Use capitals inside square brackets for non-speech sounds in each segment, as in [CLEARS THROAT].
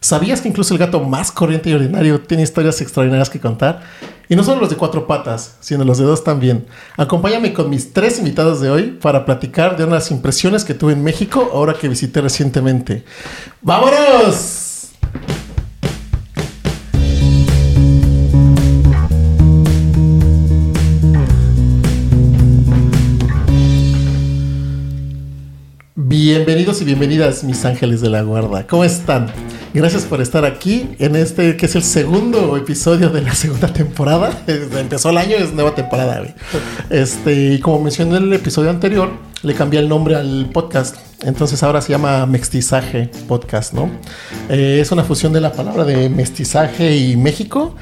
¿Sabías que incluso el gato más corriente y ordinario tiene historias extraordinarias que contar? Y no solo los de cuatro patas, sino los de dos también. Acompáñame con mis tres invitados de hoy para platicar de unas impresiones que tuve en México ahora que visité recientemente. ¡Vámonos! Bienvenidos y bienvenidas, mis ángeles de la guarda. ¿Cómo están? Gracias por estar aquí en este que es el segundo episodio de la segunda temporada. [LAUGHS] Empezó el año, es nueva temporada. Este, y como mencioné en el episodio anterior, le cambié el nombre al podcast. Entonces ahora se llama Mestizaje Podcast, ¿no? Eh, es una fusión de la palabra de mestizaje y México.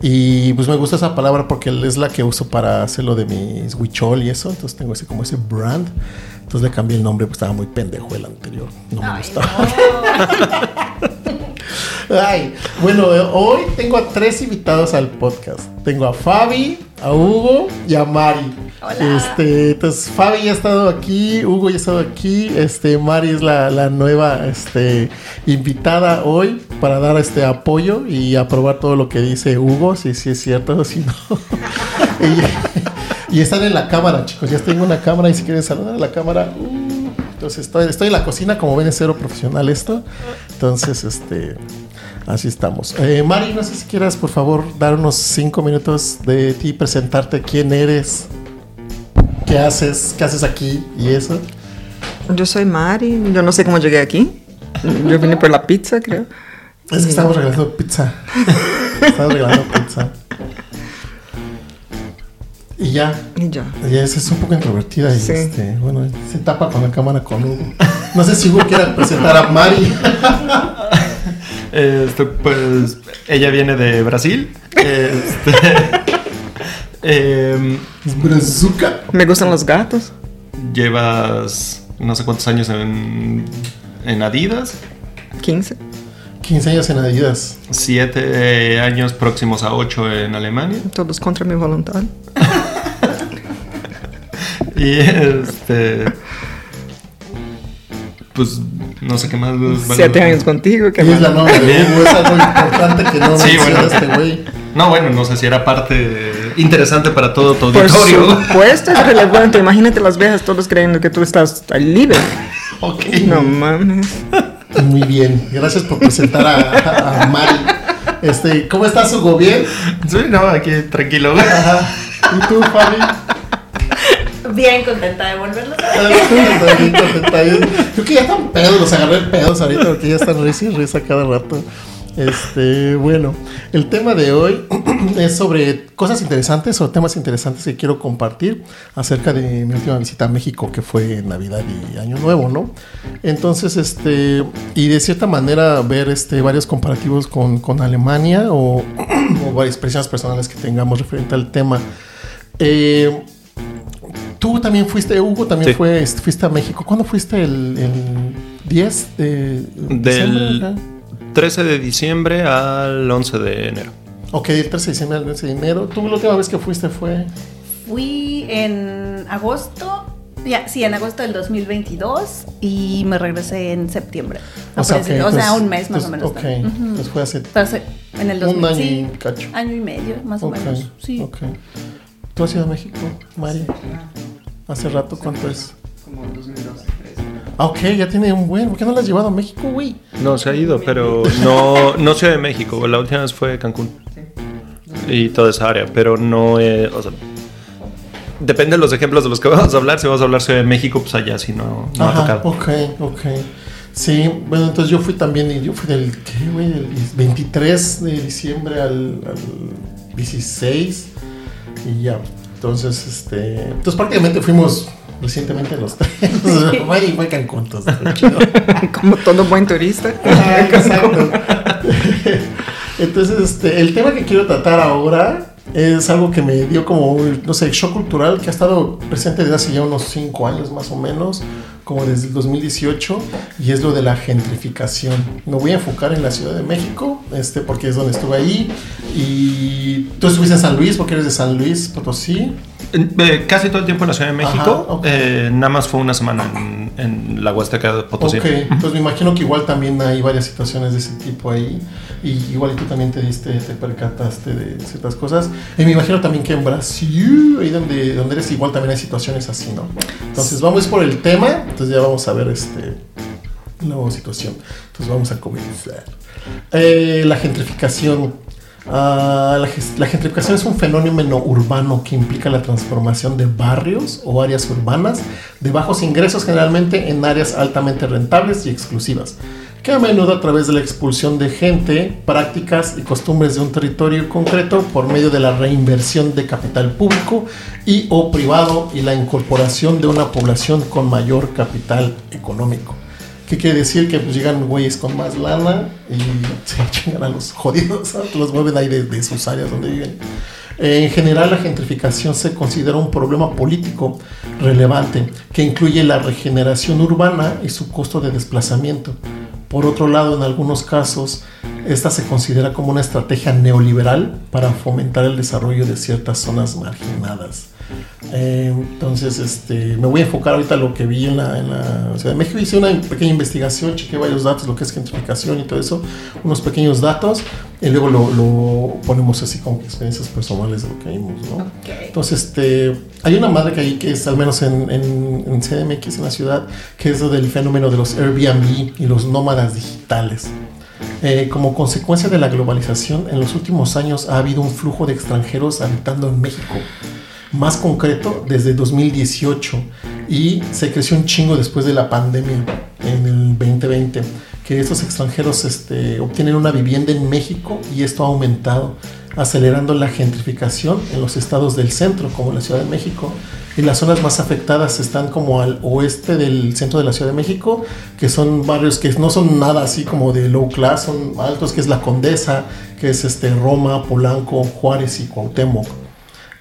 Y pues me gusta esa palabra porque es la que uso para hacerlo de mis huichol y eso. Entonces tengo ese como ese brand. Entonces le cambié el nombre, pues estaba muy pendejo el anterior. No me gustaba. [LAUGHS] Ay, bueno, hoy tengo a tres invitados al podcast. Tengo a Fabi, a Hugo y a Mari. Hola. Este, entonces Fabi ya ha estado aquí, Hugo ya ha estado aquí, este, Mari es la, la nueva este, invitada hoy para dar este apoyo y aprobar todo lo que dice Hugo, si, si es cierto o si no. [LAUGHS] y están en la cámara, chicos, ya tengo una cámara y si quieren saludar a la cámara. uh, entonces estoy, estoy en la cocina, como ven es cero profesional esto. Entonces, este, así estamos. Eh, Mari, no sé si quieras, por favor, dar unos cinco minutos de ti, presentarte quién eres, qué haces, qué haces aquí y eso. Yo soy Mari, yo no sé cómo llegué aquí. Yo vine por la pizza, creo. Es que estamos regalando pizza. [LAUGHS] estamos regalando pizza. Y ya, Y ya. ella es, es un poco introvertida y Sí. este, bueno, se tapa con la cámara con Hugo. No sé si Hugo quiere presentar a Mari. [LAUGHS] Este, pues ella viene de Brasil. Este, [LAUGHS] em, Es brazuca. Me gustan los gatos. llevas no sé cuántos años en, en Adidas. 15. 15 años en Adidas. Siete años próximos a ocho en Alemania. Todos contra mi voluntad. [LAUGHS] Y este. Pues no sé qué más. Siete años contigo. ¿qué Ella es la novia de Hugo, es algo importante que no Sí, bueno. este güey. No, bueno, no sé si era parte interesante para todo tu Por auditorio. supuesto es relevante. Imagínate las viejas todos creyendo que tú estás al libre. ok. No mames. Muy bien, gracias por presentar a, a- a Mari. Este, ¿cómo estás, Hugo? ¿Bien? Sí, no, aquí tranquilo. Ajá. ¿Y tú, Fabi? Bien contenta de volverlos a ver. Creo que ya están pedos, los agarré pedos ahorita porque ya están risa y risa cada rato. Este, bueno, el tema de hoy [CLEARS THROAT] es sobre cosas interesantes o temas interesantes que quiero compartir acerca de mi última visita a México, que fue Navidad y Año Nuevo, ¿no? Entonces, este, y de cierta manera ver este, varios comparativos con, con Alemania o, [CLEARS THROAT] o varias experiencias personales que tengamos referente al tema. Eh, Tú también fuiste, Hugo, también Sí. fue, este, fuiste a México. ¿Cuándo fuiste el, el 10 de? Del ajá? 13 de diciembre al 11 de enero. Ok, el 13 de diciembre al 11 de enero. ¿Tú la última vez que fuiste fue? Fui en agosto, ya, sí, en agosto del 2022 y me regresé en septiembre. O sea, ok, o sea, entonces- un mes más o menos. Ok, Ujú. entonces fue hace en el un 2000, año sí, y cacho. año y medio, más Ok, o menos. Sí. ok. ¿Tú has ido a México, Mari? ¿Hace rato cuánto es? Como 2012, Ah, ok, ya tiene un buen. ¿Por qué no la has llevado a México, güey? No, se ha ido, pero no, no Ciudad de México. La última vez fue Cancún. Y toda esa área, pero no. eh, o sea, depende de los ejemplos de los que [LAUGHS] vamos a hablar. Si vamos a hablar Ciudad de México, pues allá sí no, no ha Ajá, tocado. ok, ok. Sí, bueno, entonces yo fui también, y yo fui del, ¿qué, güey? Del 23 de diciembre al, al 16 y ya. Entonces, este, entonces prácticamente fuimos recientemente los tres. [LAUGHS] Y fue Cancún. [LAUGHS] Como todo buen turista. [LAUGHS] Exacto. Entonces, este, el tema que quiero tratar ahora es algo que me dio como, no sé, shock cultural que ha estado presente desde hace ya unos 5 años más o menos, como desde el 2018, y es lo de la gentrificación. Me voy a enfocar en la Ciudad de México, este, porque es donde estuve ahí, y tú estuviste en San Luis, porque eres de San Luis, Potosí. Eh, casi todo el tiempo en la Ciudad de México. Ajá, ok. eh, nada más fue una semana en, en la Huasteca Potosí. Ok, entonces me imagino que igual también hay varias situaciones de ese tipo ahí. Y igual tú también te diste, te percataste de ciertas cosas. Y me imagino también que en Brasil, ahí donde, donde eres, igual también hay situaciones así, ¿no? Entonces vamos por el tema, entonces ya vamos a ver este nueva situación. Entonces vamos a comenzar. Eh, la gentrificación. Ah, la, gentrificación es un fenómeno urbano que implica la transformación de barrios o áreas urbanas de bajos ingresos generalmente en áreas altamente rentables y exclusivas, que a menudo a través de la expulsión de gente, prácticas y costumbres de un territorio concreto por medio de la reinversión de capital público y o privado y la incorporación de una población con mayor capital económico. ¿Qué quiere decir? Que pues, llegan güeyes con más lana y [LAUGHS] se chingan a los jodidos, ¿no? los mueven ahí de, de sus áreas donde viven. Eh, en general, la gentrificación se considera un problema político relevante que incluye la regeneración urbana y su costo de desplazamiento. Por otro lado, en algunos casos, esta se considera como una estrategia neoliberal para fomentar el desarrollo de ciertas zonas marginadas. Eh, entonces, este, me voy a enfocar ahorita en lo que vi en la, en la Ciudad de México. Hice una pequeña investigación, chequé varios datos, lo que es gentrificación y todo eso, unos pequeños datos, y luego lo, lo ponemos así como experiencias personales de lo que vimos, ¿no? Ok. Entonces, este, hay una madre que hay que es, al menos en, en, en CDMX, en la ciudad, que es del fenómeno de los Airbnb y los nómadas digitales. Eh, como consecuencia de la globalización, en los últimos años ha habido un flujo de extranjeros habitando en México. Más concreto, desde 2018. Y se creció un chingo después de la pandemia, en el 2020. Que estos extranjeros este, obtienen una vivienda en México y esto ha aumentado, acelerando la gentrificación en los estados del centro, como la Ciudad de México. Y las zonas más afectadas están como al oeste del centro de la Ciudad de México, que son barrios que no son nada así como de low class, son altos, que es la Condesa, que es este Roma, Polanco, Juárez y Cuauhtémoc.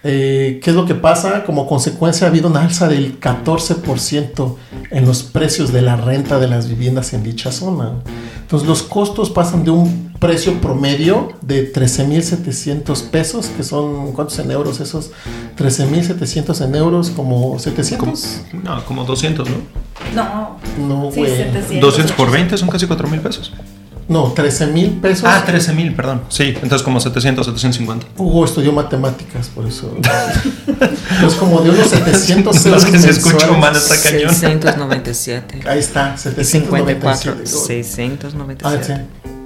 Eh, ¿Qué es lo que pasa? Como consecuencia ha habido una alza del 14% en los precios de la renta de las viviendas en dicha zona. Entonces los costos pasan de un precio promedio de 13.700 pesos, que son, ¿cuántos en euros esos? 13.700 en euros, como 700. No, como 200, ¿no? No. No, Sí, güey. 700. 200 por 20 son casi 4 mil pesos. No, 13.000 pesos. Ah, 13 mil, perdón. Sí, entonces como 700, 750. Hugo estudió matemáticas, por eso. [LAUGHS] es como de unos 700 Es euros que se escucha mal está cañón. 697. Ahí está, Y 54. 797. 697. Ah,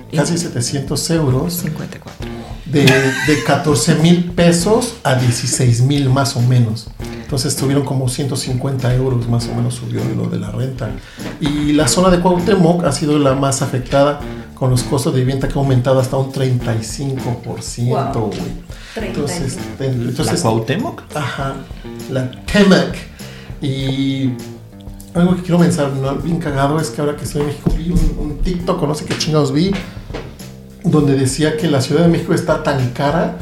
sí. Casi 700 euros. 54. De, de 14 mil pesos a 16 mil más o menos. Entonces tuvieron como 150 euros más o menos subió lo de la renta. Y la zona de Cuauhtémoc ha sido la más afectada con los costos de vivienda que ha aumentado hasta un 35%, Wow. güey. 30. Entonces, ¿La entonces Cuauhtémoc? Ajá, la Temac. Y algo que quiero mencionar, bien cagado, es que ahora que estoy en México vi un, un TikTok, o no sé qué chingados vi, donde decía que la Ciudad de México está tan cara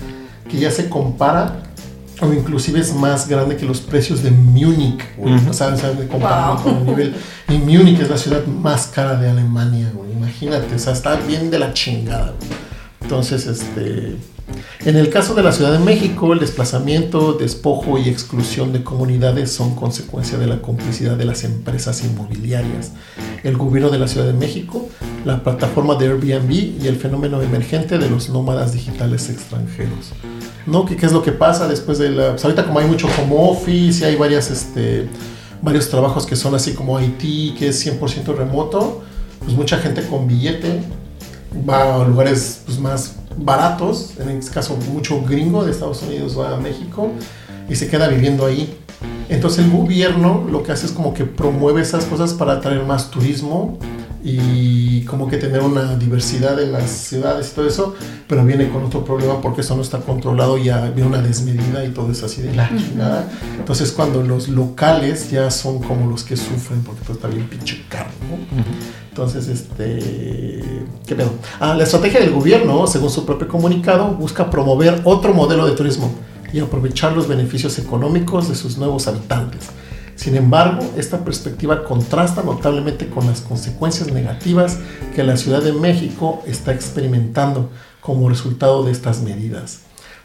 que ya se compara o inclusive es más grande que los precios de Múnich, güey. Ujú. O sea, o sea, de compararlo Wow. con el nivel. Y Múnich es la ciudad más cara de Alemania, güey. Imagínate, o sea, está bien de la chingada, güey. Entonces, este. En el caso de la Ciudad de México, el desplazamiento, despojo y exclusión de comunidades son consecuencia de la complicidad de las empresas inmobiliarias, el gobierno de la Ciudad de México, la plataforma de Airbnb y el fenómeno emergente de los nómadas digitales extranjeros. ¿No? ¿Qué, qué es lo que pasa después de la... pues ahorita como hay mucho home office y hay varias, este, varios trabajos que son así como IT, que es 100% remoto, pues mucha gente con billete va a lugares pues, más baratos, en este caso mucho gringo de Estados Unidos va a México y se queda viviendo ahí. Entonces el gobierno lo que hace es como que promueve esas cosas para atraer más turismo y como que tener una diversidad en las ciudades y todo eso, pero viene con otro problema porque eso no está controlado, ya viene una desmedida y todo es así de la chingada. Entonces cuando los locales ya son como los que sufren porque todo está bien pinche caro, ¿no? Entonces, este. ¿Qué pedo? Ah, la estrategia del gobierno, según su propio comunicado, busca promover otro modelo de turismo y aprovechar los beneficios económicos de sus nuevos habitantes. Sin embargo, esta perspectiva contrasta notablemente con las consecuencias negativas que la Ciudad de México está experimentando como resultado de estas medidas.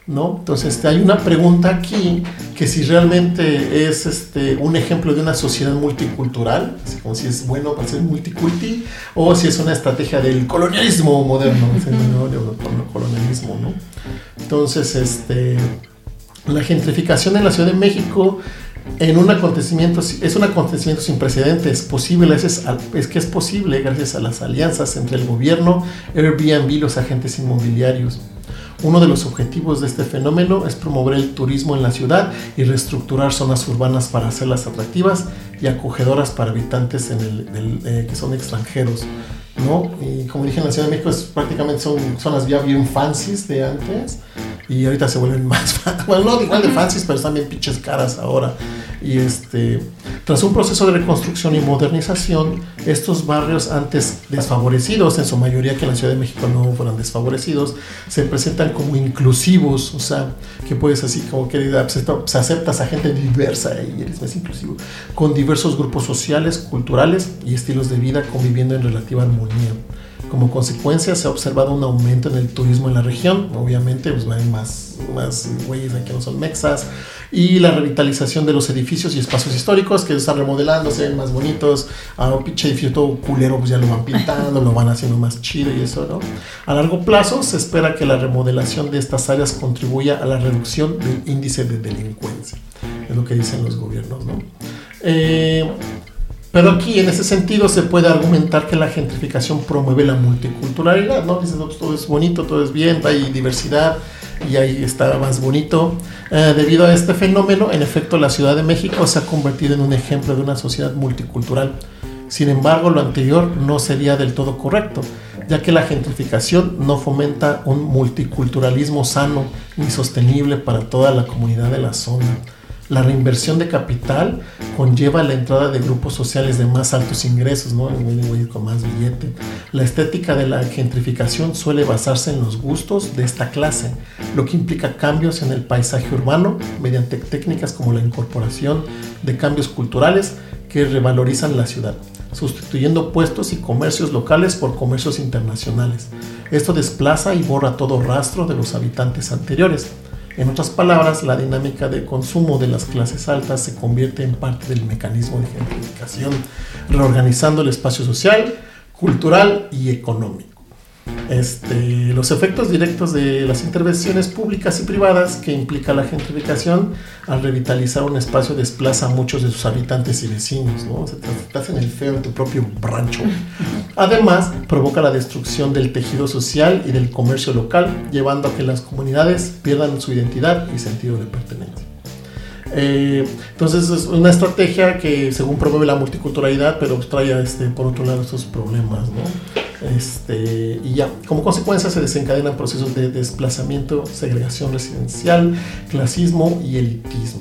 ¿no? Entonces este, hay una pregunta aquí que si realmente es este, un ejemplo de una sociedad multicultural, como si es bueno para ser multiculti, o si es una estrategia del colonialismo moderno, colonialismo, ¿no? Entonces, este, la gentrificación en la Ciudad de México en un acontecimiento, es un acontecimiento sin precedentes, posible, es, que es posible gracias a las alianzas entre el gobierno, Airbnb y los agentes inmobiliarios. Uno de los objetivos de este fenómeno es promover el turismo en la ciudad y reestructurar zonas urbanas para hacerlas atractivas y acogedoras para habitantes en el, eh, que son extranjeros. ¿no? Y como dije en la Ciudad de México, es, prácticamente son zonas ya bien fancies de antes y ahorita se vuelven [LAUGHS] más, bueno, no igual de fancies, pero están bien pinches caras ahora. Y este, tras un proceso de reconstrucción y modernización, estos barrios antes desfavorecidos, en su mayoría que en la Ciudad de México no fueran desfavorecidos, se presentan como inclusivos, o sea, que puedes así como que se aceptas a gente diversa y eres más inclusivo, con diversos grupos sociales, culturales y estilos de vida conviviendo en relativa armonía. Como consecuencia se ha observado un aumento en el turismo en la región, obviamente pues van más, más güeyes aquí no son mexas, y la revitalización de los edificios y espacios históricos que están remodelando, se ven más bonitos, a un pinche edificio todo culero pues ya lo van pintando, lo van haciendo más chido y eso, ¿no? A largo plazo se espera que la remodelación de estas áreas contribuya a la reducción del índice de delincuencia, es lo que dicen los gobiernos, ¿no? Eh, pero aquí, en ese sentido, se puede argumentar que la gentrificación promueve la multiculturalidad, ¿no? Dices, todo es bonito, todo es bien, hay diversidad y ahí está más bonito. Eh, debido a este fenómeno, en efecto, la Ciudad de México se ha convertido en un ejemplo de una sociedad multicultural. Sin embargo, lo anterior no sería del todo correcto, ya que la gentrificación no fomenta un multiculturalismo sano ni sostenible para toda la comunidad de la zona. La reinversión de capital conlleva la entrada de grupos sociales de más altos ingresos, ¿no? con más billete. La estética de la gentrificación suele basarse en los gustos de esta clase, lo que implica cambios en el paisaje urbano mediante técnicas como la incorporación de cambios culturales que revalorizan la ciudad sustituyendo puestos y comercios locales por comercios internacionales. Esto desplaza y borra todo rastro de los habitantes anteriores. En otras palabras, la dinámica de consumo de las clases altas se convierte en parte del mecanismo de gentrificación, reorganizando el espacio social, cultural y económico. Este, los efectos directos de las intervenciones públicas y privadas que implica la gentrificación al revitalizar un espacio desplaza a muchos de sus habitantes y vecinos, ¿no? Se te, hacen el feo en tu propio rancho. Además, provoca la destrucción del tejido social y del comercio local, llevando a que las comunidades pierdan su identidad y sentido de pertenencia. Eh, entonces es una estrategia que según promueve la multiculturalidad, pero trae este, por otro lado estos problemas, ¿no? Este, y ya, como consecuencia se desencadenan procesos de desplazamiento, segregación residencial, clasismo y elitismo.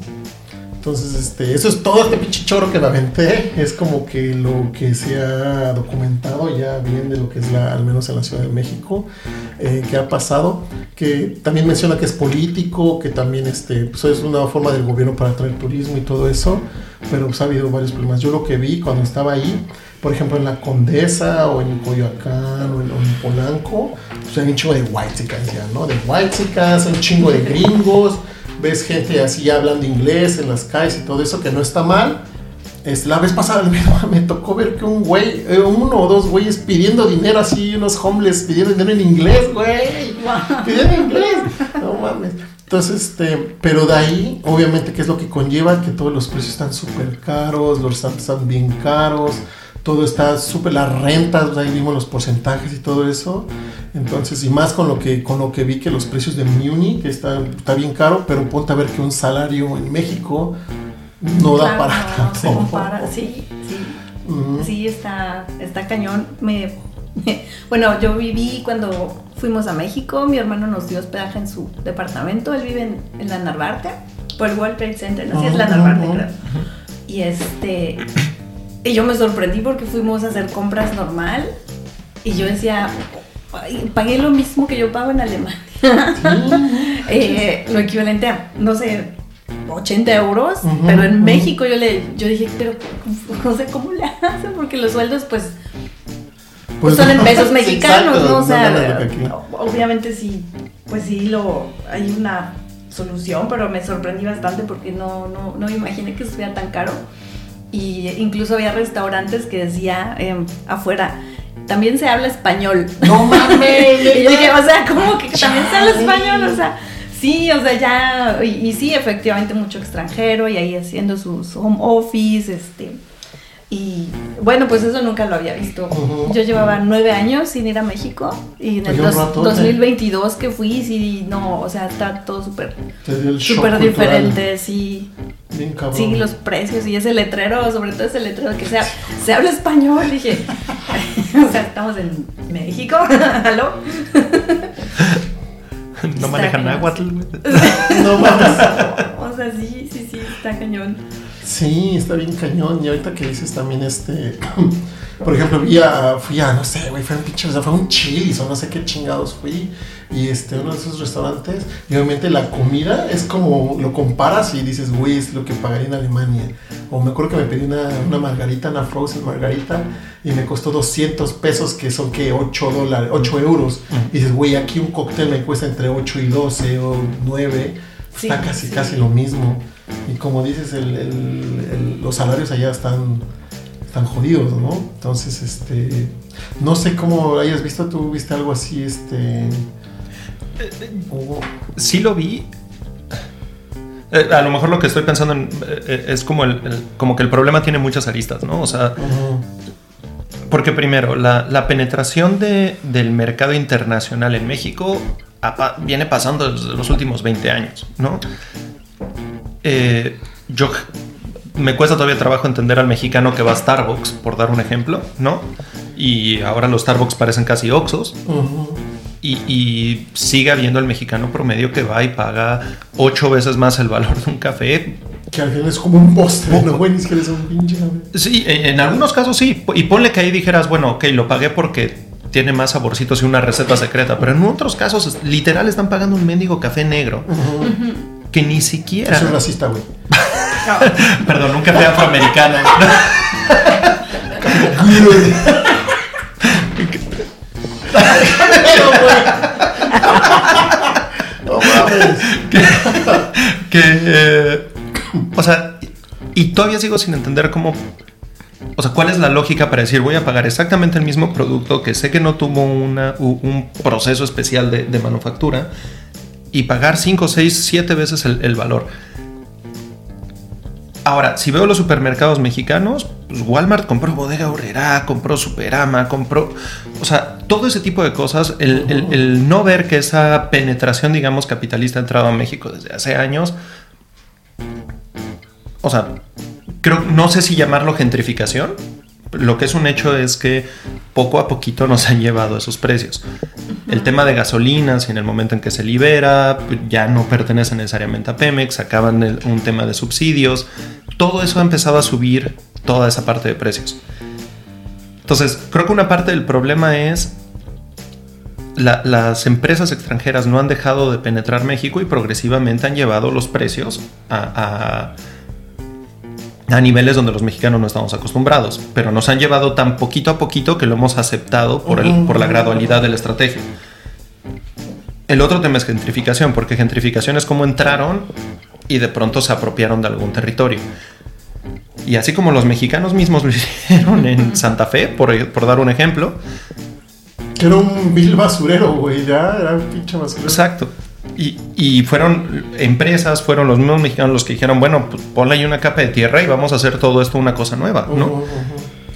Entonces, este, eso es todo este pinche que me aventé. Es como que lo que se ha documentado ya bien de lo que es la, al menos en la Ciudad de México, eh, que ha pasado. Que también menciona que es político, que también este, pues es una forma del gobierno para atraer turismo y todo eso. Pero pues, ha habido varios problemas. Yo lo que vi cuando estaba ahí por ejemplo, en la Condesa o en Coyoacán o en, Polanco, pues hay un chingo de white ¿no? De white hay un chingo de gringos, ves gente así hablando inglés en las calles y todo eso, que no está mal. Este, la vez pasada [LAUGHS] me, tocó ver que un güey, eh, uno o dos güeyes pidiendo dinero así, unos homeless pidiendo dinero en inglés, güey. Pidiendo en inglés. No mames. Entonces, este, pero de ahí, obviamente, ¿qué es lo que conlleva? Que todos los precios están súper caros, los restaurantes están bien caros todo está súper, las rentas, ahí vimos los porcentajes y todo eso. Entonces, y más con lo que, con lo que vi que los precios de Muni, que está, está bien caro, pero ponte a ver que un salario en México no da para no, sí, sí. Sí, está, está cañón. Me, bueno, yo viví cuando fuimos a México, mi hermano nos dio hospedaje en su departamento, él vive en, la Narvarte, por el World Trade Center, así es la Narvarte, creo. Y este, y yo me sorprendí porque fuimos a hacer compras normal y yo decía, pagué lo mismo que yo pago en Alemania. [LAUGHS] Eh, lo equivalente a, no sé, 80 euros, pero en México yo le yo dije, pero no sé cómo le hacen, porque los sueldos pues, pues son en pesos [LAUGHS] mexicanos, ¿no? O sea, obviamente sí pues sí, lo, hay una solución, pero me sorprendí bastante porque no, no, no me imaginé que estuviera tan caro. Y incluso había restaurantes que decía em, afuera, también se habla español. No mames. [LAUGHS] y yo dije, o sea, ¿cómo que también se habla español? O sea, sí, o sea, ya, y, y sí, efectivamente mucho extranjero y ahí haciendo sus home office, este, y bueno, pues eso nunca lo había visto. Yo llevaba nueve años sin ir a México y en el Oye, un dos- ratote. 2022 que fui, sí, no, o sea, está todo súper, Te dio el shock súper diferente, sí. Bien cabrón. Sí, los precios y ese letrero, sobre todo ese letrero que sea, se habla español, dije. [LAUGHS] o sea, estamos en México, [LAUGHS] ¿aló? No manejan güey. [LAUGHS] No mames. O sea, sí, sí, sí, está cañón. Sí, está bien cañón. Y ahorita que dices también este. [CLEARS THROAT] Por ejemplo, fui a, fui a no sé, güey, fue un pinche, o sea, fue un chilis o no sé qué chingados fui. Y este, uno de esos restaurantes, y obviamente la comida es como, lo comparas y dices, güey, es lo que pagaría en Alemania. O me acuerdo que me pedí una, una margarita, una frozen margarita, y me costó 200 pesos, que son que 8 dólares, 8 euros. Y dices, güey, aquí un cóctel me cuesta entre 8 y 12 o 9. Sí, Está casi, sí. casi lo mismo. Y como dices, el- el- el- los salarios allá están, están jodidos, ¿no? Entonces, este, no sé cómo hayas visto, tú viste algo así, este... Hugo? Sí lo vi. Eh, a lo mejor lo que estoy pensando en, eh, es como, el, como que el problema tiene muchas aristas, ¿no? O sea, porque primero, la, la penetración de- del mercado internacional en México viene pasando desde los últimos 20 años, ¿no? Eh, yo me cuesta todavía trabajo entender al mexicano que va a Starbucks, por dar un ejemplo, ¿no? Y ahora los Starbucks parecen casi Oxos. Y, y sigue habiendo el mexicano promedio que va y paga ocho veces más el valor de un café. Que al final es como un postre, ¿no, güey? Ni siquiera es un pinche... Sí, en algunos casos sí. Y ponle que ahí dijeras, bueno, ok, lo pagué porque tiene más saborcitos y una receta secreta. Pero en otros casos, es- literal, están pagando un mendigo café negro Ujú. Que ni siquiera. Soy racista, güey. [LAUGHS] Perdón, un café afroamericano. No mames. [LAUGHS] que, eh, o sea, y todavía sigo sin entender cómo, o sea, cuál es la lógica para decir voy a pagar exactamente el mismo producto que sé que no tuvo una, un proceso especial de, de manufactura y pagar 5, 6, 7 veces el, valor. Ahora, si veo los supermercados mexicanos, pues Walmart compró Bodega Horrera, compró Superama, compró... O sea, todo ese tipo de cosas, el, el- el no ver que esa penetración, digamos, capitalista ha entrado a México desde hace años, o sea, creo, no sé si llamarlo gentrificación. Lo que es un hecho es que poco a poquito nos han llevado esos precios. El tema de gasolinas y en el momento en que se libera, ya no pertenece necesariamente a Pemex, acaban un tema de subsidios. Todo eso ha empezado a subir toda esa parte de precios. Entonces, creo que una parte del problema es la- las empresas extranjeras no han dejado de penetrar México y progresivamente han llevado los precios a, a niveles donde los mexicanos no estamos acostumbrados, pero nos han llevado tan poquito a poquito que lo hemos aceptado por, el, por la gradualidad de la estrategia. El otro tema es gentrificación, porque gentrificación es como entraron y de pronto se apropiaron de algún territorio. Y así como los mexicanos mismos lo [LAUGHS] hicieron en Santa Fe, por, por dar un ejemplo, Que era un vil basurero, güey. Ya era un pinche basurero. Exacto. Y, y fueron empresas, fueron los mismos mexicanos los que dijeron, bueno, pues ponle ahí una capa de tierra y vamos a hacer todo esto una cosa nueva, ¿no?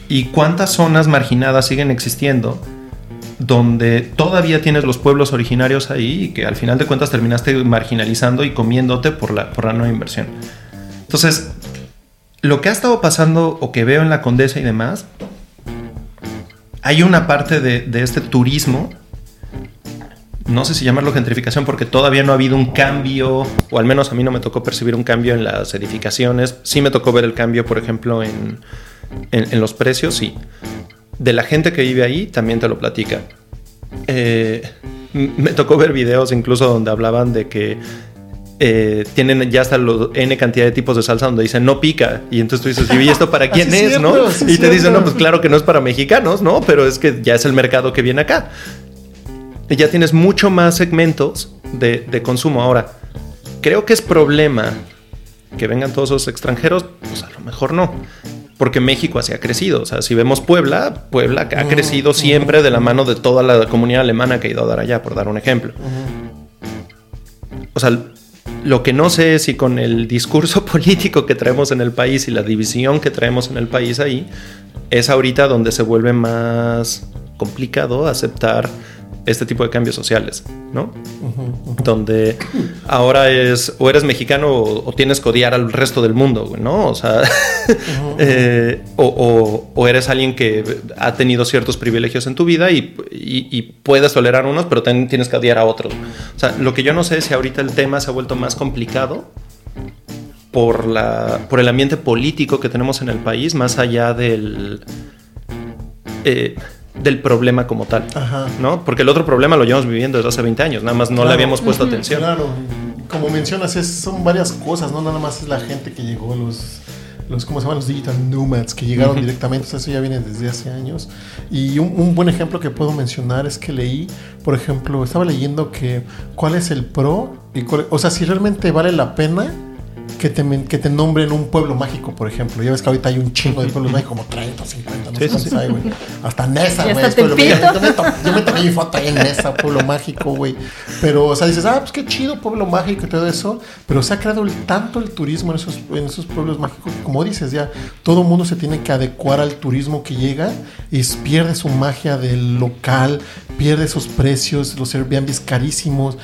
¿Y cuántas zonas marginadas siguen existiendo donde todavía tienes los pueblos originarios ahí y que al final de cuentas terminaste marginalizando y comiéndote por la, por la nueva inversión? Entonces, lo que ha estado pasando o que veo en la Condesa y demás, hay una parte de, de este turismo, no sé si llamarlo gentrificación porque todavía no ha habido un cambio, o al menos a mí no me tocó percibir un cambio en las edificaciones, sí me tocó ver el cambio, por ejemplo, en, en, en los precios, sí. De la gente que vive ahí, también te lo platica. Eh, me tocó ver videos incluso donde hablaban de que eh, tienen ya hasta los N cantidad de tipos de salsa donde dicen no pica. Y entonces tú dices, ¿y [LAUGHS] esto para quién es, no? y te dicen, no, pues claro que no es para mexicanos, ¿no? Pero es que ya es el mercado que viene acá. Y ya tienes mucho más segmentos de, de consumo. Ahora, creo que es problema que vengan todos esos extranjeros, pues a lo mejor no. Porque México así ha crecido. O sea, si vemos Puebla, Puebla ha crecido siempre de la mano de toda la comunidad alemana que ha ido a dar allá, por dar un ejemplo. O sea, lo que no sé es si con el discurso [LAUGHS] político que traemos en el país y la división que traemos en el país ahí, es ahorita donde se vuelve más complicado aceptar este tipo de cambios sociales, ¿no? Donde ahora es o eres mexicano o, tienes que odiar al resto del mundo, ¿no? O sea, [LAUGHS] eh, o, eres alguien que ha tenido ciertos privilegios en tu vida y, puedes tolerar unos, pero también tienes que odiar a otros. O sea, lo que yo no sé es si ahorita el tema se ha vuelto más complicado por, la, por el ambiente político que tenemos en el país, más allá del... Eh, del problema como tal, ¿no? Porque el otro problema lo llevamos viviendo desde hace 20 años, nada más no le habíamos puesto atención. Claro, como mencionas, es, son varias cosas, no nada más es la gente que llegó, los, los ¿cómo se llaman? Los digital nomads que llegaron directamente, eso ya viene desde hace años. Y un, buen ejemplo que puedo mencionar es que leí, por ejemplo, estaba leyendo que cuál es el pro, y o sea, si realmente vale la pena que te, que te nombren un pueblo mágico, por ejemplo. Ya ves que ahorita hay un chingo de pueblos mágicos, como 30, 50, no sé cuántos hay, güey. Hasta Nesa, güey. Yo, me tomé mi foto ahí en Nesa, pueblo mágico, güey. Pero, o sea, dices, ah, pues qué chido, pueblo mágico y todo eso. Pero se ha creado tanto el turismo en esos, en esos pueblos mágicos que, como dices, ya todo el mundo se tiene que adecuar al turismo que llega y pierde su magia del local, pierde sus precios, los Airbnbs carísimos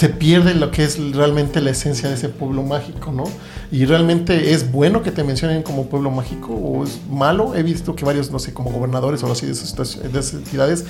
se pierde lo que es realmente la esencia de ese pueblo mágico, ¿no? Y realmente es bueno que te mencionen como pueblo mágico o es malo. He visto que varios, no sé, como gobernadores o así de esas, entidades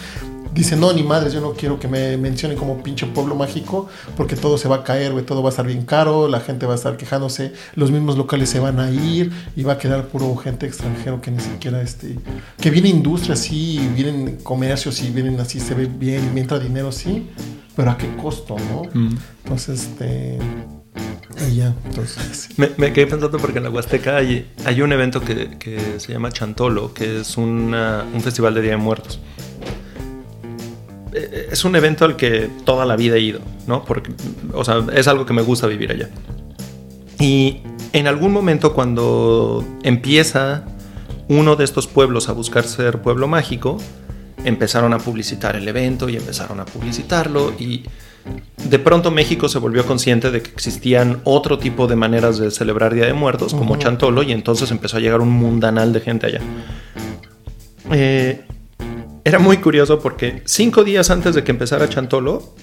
dicen, no, ni madres, yo no quiero que me mencionen como pinche pueblo mágico porque todo se va a caer, güey, todo va a estar bien caro, la gente va a estar quejándose, los mismos locales se van a ir y va a quedar puro gente extranjero que ni siquiera, este, que viene industria, sí, vienen comercios y vienen así, se ve bien, y entra dinero, sí, pero a qué costo, ¿no? Mm. Entonces, este... Y ya, entonces... Me, me, quedé pensando porque en la Huasteca hay, hay un evento que, que, se llama Chantolo, que es una, un festival de Día de Muertos. Eh, es un evento al que toda la vida he ido, ¿no? Porque, o sea, es algo que me gusta vivir allá. Y en algún momento cuando empieza uno de estos pueblos a buscar ser pueblo mágico, empezaron a publicitar el evento y empezaron a publicitarlo y de pronto México se volvió consciente de que existían otro tipo de maneras de celebrar Día de Muertos, como Chantolo, y entonces empezó a llegar un mundanal de gente allá. Eh, era muy curioso porque cinco días antes de que empezara Chantolo,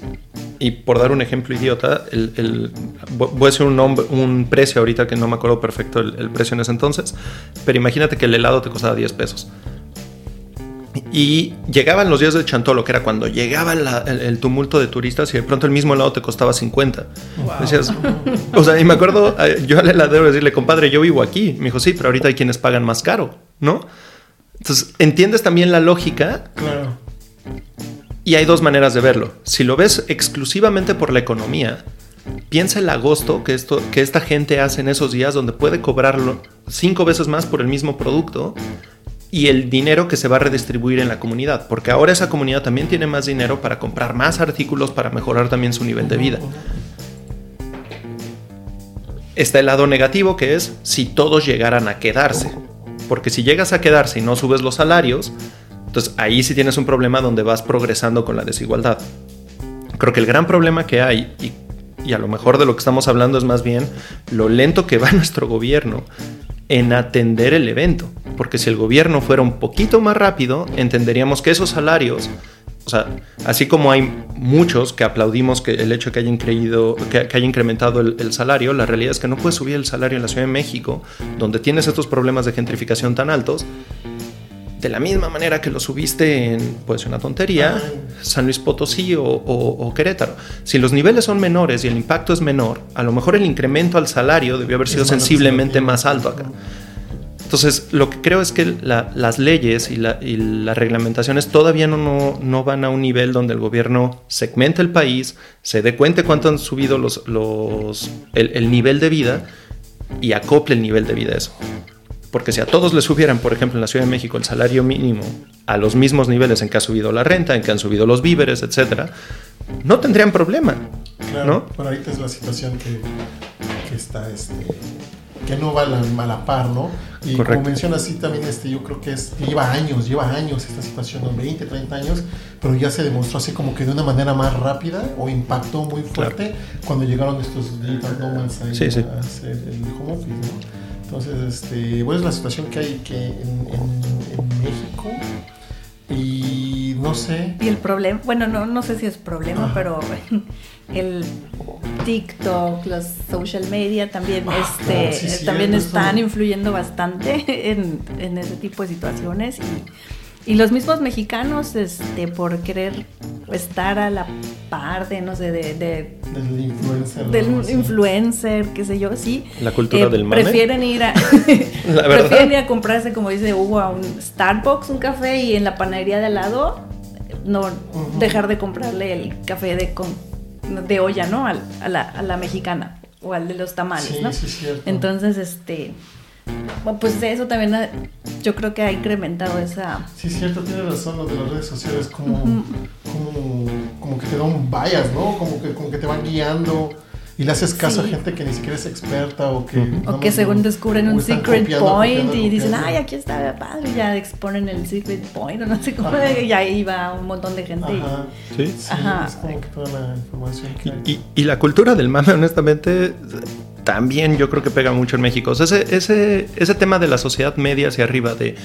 y por dar un ejemplo idiota, el, voy a decir un, nombre, un precio ahorita que no me acuerdo perfecto el, el precio en ese entonces, pero imagínate que el helado te costaba 10 pesos. Y llegaban los días de Chantolo, que era cuando llegaba el, tumulto de turistas y de pronto el mismo helado te costaba 50. Decías, o sea, y me acuerdo yo al heladero decirle, compadre, yo vivo aquí. Me dijo, sí, pero ahorita hay quienes pagan más caro, ¿no? Entonces, ¿entiendes también la lógica? Claro. Y hay dos maneras de verlo. Si lo ves exclusivamente por la economía, piensa el agosto que, esto, que esta gente hace en esos días donde puede cobrarlo cinco veces más por el mismo producto y el dinero que se va a redistribuir en la comunidad, porque ahora esa comunidad también tiene más dinero para comprar más artículos para mejorar también su nivel de vida. Está el lado negativo que es si todos llegaran a quedarse, porque si llegas a quedarse y no subes los salarios, entonces ahí sí tienes un problema donde vas progresando con la desigualdad. Creo que el gran problema que hay, y, y a lo mejor de lo que estamos hablando es más bien lo lento que va [LAUGHS] nuestro gobierno en atender el evento. Porque si el gobierno fuera un poquito más rápido, entenderíamos que esos salarios, o sea, así como hay muchos que aplaudimos que el hecho que hayan, creído, que, haya incrementado el, salario, la realidad es que no puedes subir el salario en la Ciudad de México, donde tienes estos problemas de gentrificación tan altos, de la misma manera que lo subiste en, puede ser una tontería, San Luis Potosí o, Querétaro. Si los niveles son menores y el impacto es menor, a lo mejor el incremento al salario debió haber sido sensiblemente más alto acá. Entonces, lo que creo es que las leyes y, las reglamentaciones todavía no, no, van a un nivel donde el gobierno segmente el país, se dé cuenta cuánto han subido los, los, el, el nivel de vida y acople el nivel de vida a eso. Porque si a todos les subieran, por ejemplo, en la Ciudad de México el salario mínimo a los mismos niveles en que ha subido la renta, en que han subido los víveres, etc., no tendrían problema. Claro, ¿no? pero ahorita es la situación que, que está, este, que no va a la, par, ¿no? Y Correcto. como mencionas, sí, también este, yo creo que es, lleva años, lleva años esta situación, ¿no? 20, 30 años, pero ya se demostró así como que de una manera más rápida o impactó muy fuerte cuando llegaron estos digital nomads ahí Sí, sí. a hacer el home office, ¿no? Entonces, este, bueno, es la situación que hay que en, en- en México y no sé, Y el problema, bueno, no, no sé si es problema, pero [LAUGHS] el TikTok, los social media también, Ah, este, claro, sí, cierto, también están influyendo bastante [LAUGHS] en, en ese tipo de situaciones y, y los mismos mexicanos, este, por querer estar a la par de, no sé, de, de- del influencer. qué sé yo, sí. La cultura del mame. Prefieren ir a [LAUGHS] [LAUGHS] La verdad. prefieren ir a comprarse, como dice Hugo, a un Starbucks un café y en la panadería de al lado no dejar de comprarle el café de con de olla, ¿no? Al- a, la, a la mexicana o al de los tamales, Sí, ¿no? sí, es cierto. Entonces, este pues eso también ha- yo creo que ha incrementado esa Sí, es cierto, tienes razón, lo de las redes sociales, como, Ujú. como, como que te da un bias, ¿no? Como que, como que te van guiando y le haces caso Sí. a gente que ni siquiera es experta o que... O que más según descubren un secret copiando, point copiando, y dicen, ay, aquí está padre, y ya exponen el secret point o no sé cómo, Ajá. y ahí va un montón de gente. y- Ajá. Sí. Sí, Ajá. es como que toda la información que hay. Y, y- y la cultura del mame, honestamente, también yo creo que pega mucho en México. O sea, ese, ese, ese tema de la sociedad media hacia arriba, de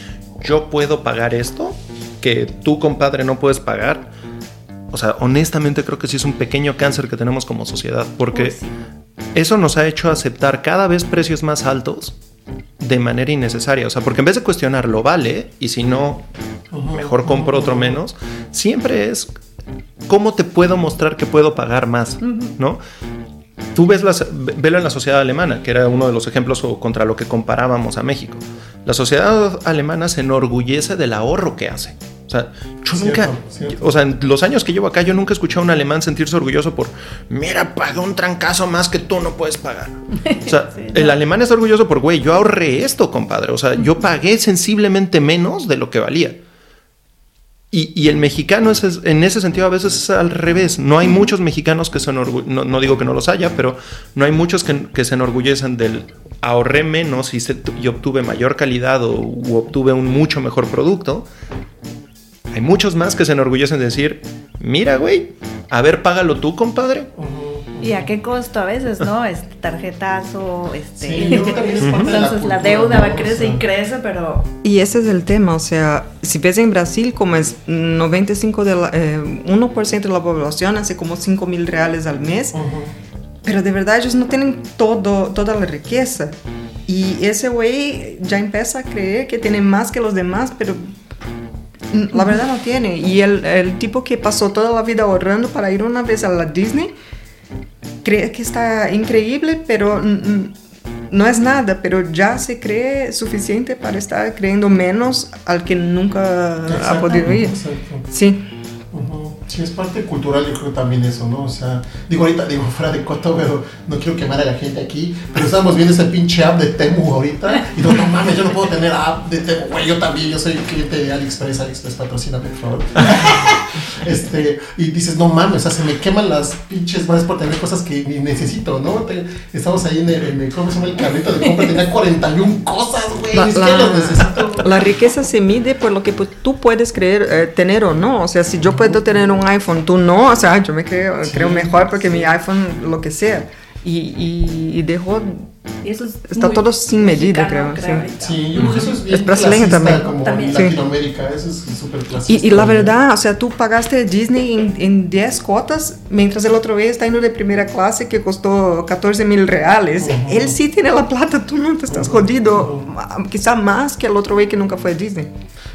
yo puedo pagar esto, que tú, compadre, no puedes pagar. O sea, honestamente creo que sí es un pequeño cáncer que tenemos como sociedad, porque sí. eso nos ha hecho aceptar cada vez precios más altos de manera innecesaria. O sea, porque en vez de cuestionarlo, vale, y si no, mejor compro otro menos, siempre es cómo te puedo mostrar que puedo pagar más, ¿no? Tú ves las, ve- velo en la sociedad alemana, que era uno de los ejemplos contra lo que comparábamos a México. La sociedad alemana se enorgullece del ahorro que hace. O sea, yo Cierto, nunca, cierto. o sea, en los años que llevo acá, yo nunca he escuchado a un alemán sentirse orgulloso por, mira, pagué un trancazo más que tú no puedes pagar. O sea, [LAUGHS] Sí, el no. alemán está orgulloso por, güey, yo ahorré esto, compadre. O sea, yo pagué sensiblemente menos de lo que valía. Y, el mexicano es, en ese sentido a veces es al revés. No hay muchos mexicanos que se enorgullecen, no, no digo que no los haya, pero no hay muchos que, se enorgullecen del ahorré menos y, se- obtuve mayor calidad o obtuve un mucho mejor producto. Hay muchos más que se enorgullecen de decir, mira, güey, a ver, págalo tú, compadre. ¿Y a qué costo a veces, no? [LAUGHS] Este tarjetazo, este. Sí, yo creo que también es parte de la Entonces la, cultura, deuda va O crece sea. y crece, pero. Y ese es el tema, o sea, si ves en Brasil, como es 95 de la, eh, 1% de la población hace como 5 mil reales al mes, Ujú. pero de verdad ellos no tienen todo, toda la riqueza. Y ese güey ya empieza a creer que tiene más que los demás, pero la verdad no tiene. Y el, el tipo que pasó toda la vida ahorrando para ir una vez a la Disney, cree que está increíble, pero no es nada, pero ya se cree suficiente para estar creyendo menos al que nunca ha podido ir. exacto. Sí. Sí, es parte cultural, yo creo también eso, ¿no? O sea, digo ahorita, digo fuera de coto, pero no quiero quemar a la gente aquí, pero estábamos viendo ese pinche app de Temu ahorita y digo, no mames, yo no puedo tener app de Temu, güey, yo también, yo soy cliente de AliExpress, AliExpress, patrocíname, por favor. [LAUGHS] este, y dices, no mames, o sea, se me queman las pinches manos por tener cosas que ni necesito, ¿no? Te- estamos ahí en el, en el, ¿cómo se llama? El carrito de compra, tenía 41 cosas, güey, La, siquiera la- las necesito. la riqueza se mide por lo que pu- tú puedes creer eh, tener o no. O sea, si yo puedo tener un iPhone, tú no, o sea, yo me creo, Sí, creo mejor porque sí. mi iPhone, lo que sea. Y, y, y dejó, eso es Está todo sin medida, mexicano, creo, sí. yo creo que eso es Es brasileño también. como También. en Sí. Latinoamérica, eso es súper. Y, y la verdad, o sea, tú pagaste Disney en, en 10 cuotas, mientras el otro está yendo de primera clase que costó 14 mil reales. Ujú. Él sí tiene la plata, tú no te estás Ujú, jodido. ujú. Ah, Quizá más que el otro güey que nunca fue a Disney.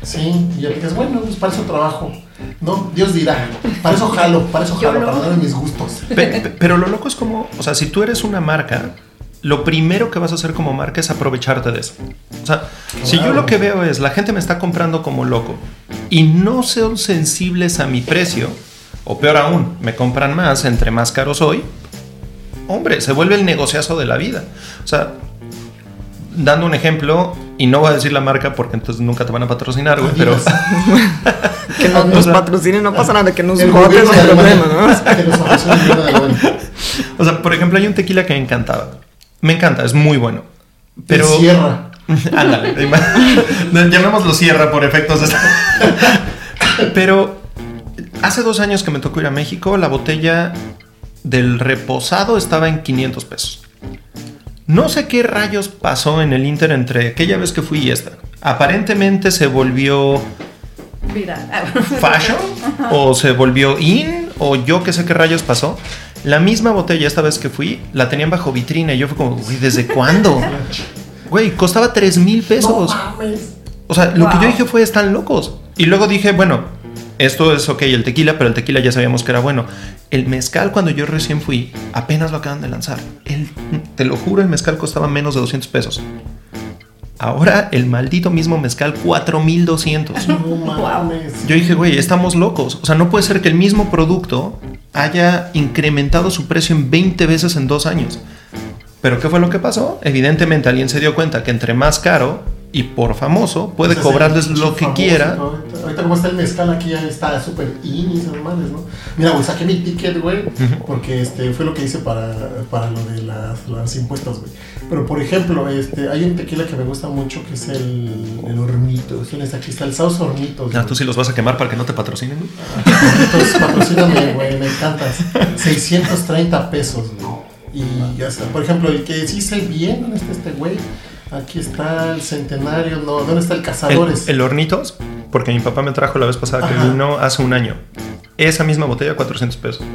Sí, y ya dices, bueno, pues para eso trabajo. No, Dios dirá, para eso jalo, para eso jalo, no. para darme mis gustos. [LAUGHS] Pe- pe- pero lo loco es como, o sea, si tú eres una marca, lo primero que vas a hacer como marca es aprovecharte de eso. O sea, si yo lo que veo es la gente me está comprando como loco y no son sensibles a mi precio, o peor aún, me compran más entre más caro soy, hombre, se vuelve el negociazo de la vida. O sea, dando un ejemplo, y no voy a decir la marca porque entonces nunca te van a patrocinar, güey, pero... [LAUGHS] que no nos patrocinen, no pasa nada, que nos joden de problema, ¿no? que nos. O sea, por ejemplo, hay un tequila que me encantaba. Me encanta, es muy bueno. Pero... El Sierra. [LAUGHS] Ándale, [LAUGHS] llamémoslo Sierra por efectos. de- Pero hace dos años que me tocó ir a México, la botella del reposado estaba en 500 pesos. No sé qué rayos pasó en el Inter entre aquella vez que fui y esta. Aparentemente se volvió Mira. fashion o se volvió in o yo qué sé qué rayos pasó. La misma botella esta vez que fui la tenían bajo vitrina y yo fue como, güey, ¿desde cuándo? Güey, costaba 3 mil No pesos. mames. O sea, lo que yo dije fue, están locos. Y luego dije, bueno, esto es ok, el tequila, pero el tequila ya sabíamos que era bueno. El mezcal, cuando yo recién fui, apenas lo acaban de lanzar. El, te lo juro, el mezcal costaba menos de 200 pesos. Ahora el maldito mismo mezcal, 4200. [LAUGHS] No mames. Yo dije, güey, estamos locos. O sea, no puede ser que el mismo producto haya incrementado su precio en 20 veces en dos años. Pero ¿qué fue lo que pasó? Evidentemente alguien se dio cuenta que entre más caro y por famoso puede es el cobrarles lo que famoso, quiera. ¿no? Ahorita, ahorita como está el mezcal aquí ya está súper in madres, ¿no? Mira, güey, saqué mi ticket, güey, porque este fue lo que hice para, para lo de las, los impuestos, güey. Pero por ejemplo, este, hay un tequila que me gusta mucho que es el, el. ¿Quién está aquí? Está el Hornitos. Ah, tú sí los vas a quemar para que no te patrocinen. güey? Hornitos, patrocíname, güey, me encantas. 630 pesos, güey. Y ya está. Por ejemplo, el que sí sé bien, ¿dónde está este güey? Aquí está el centenario, no, ¿dónde está el cazadores? el hornitos, porque mi papá me trajo la vez pasada que vino hace un año. Esa misma botella, 400 pesos.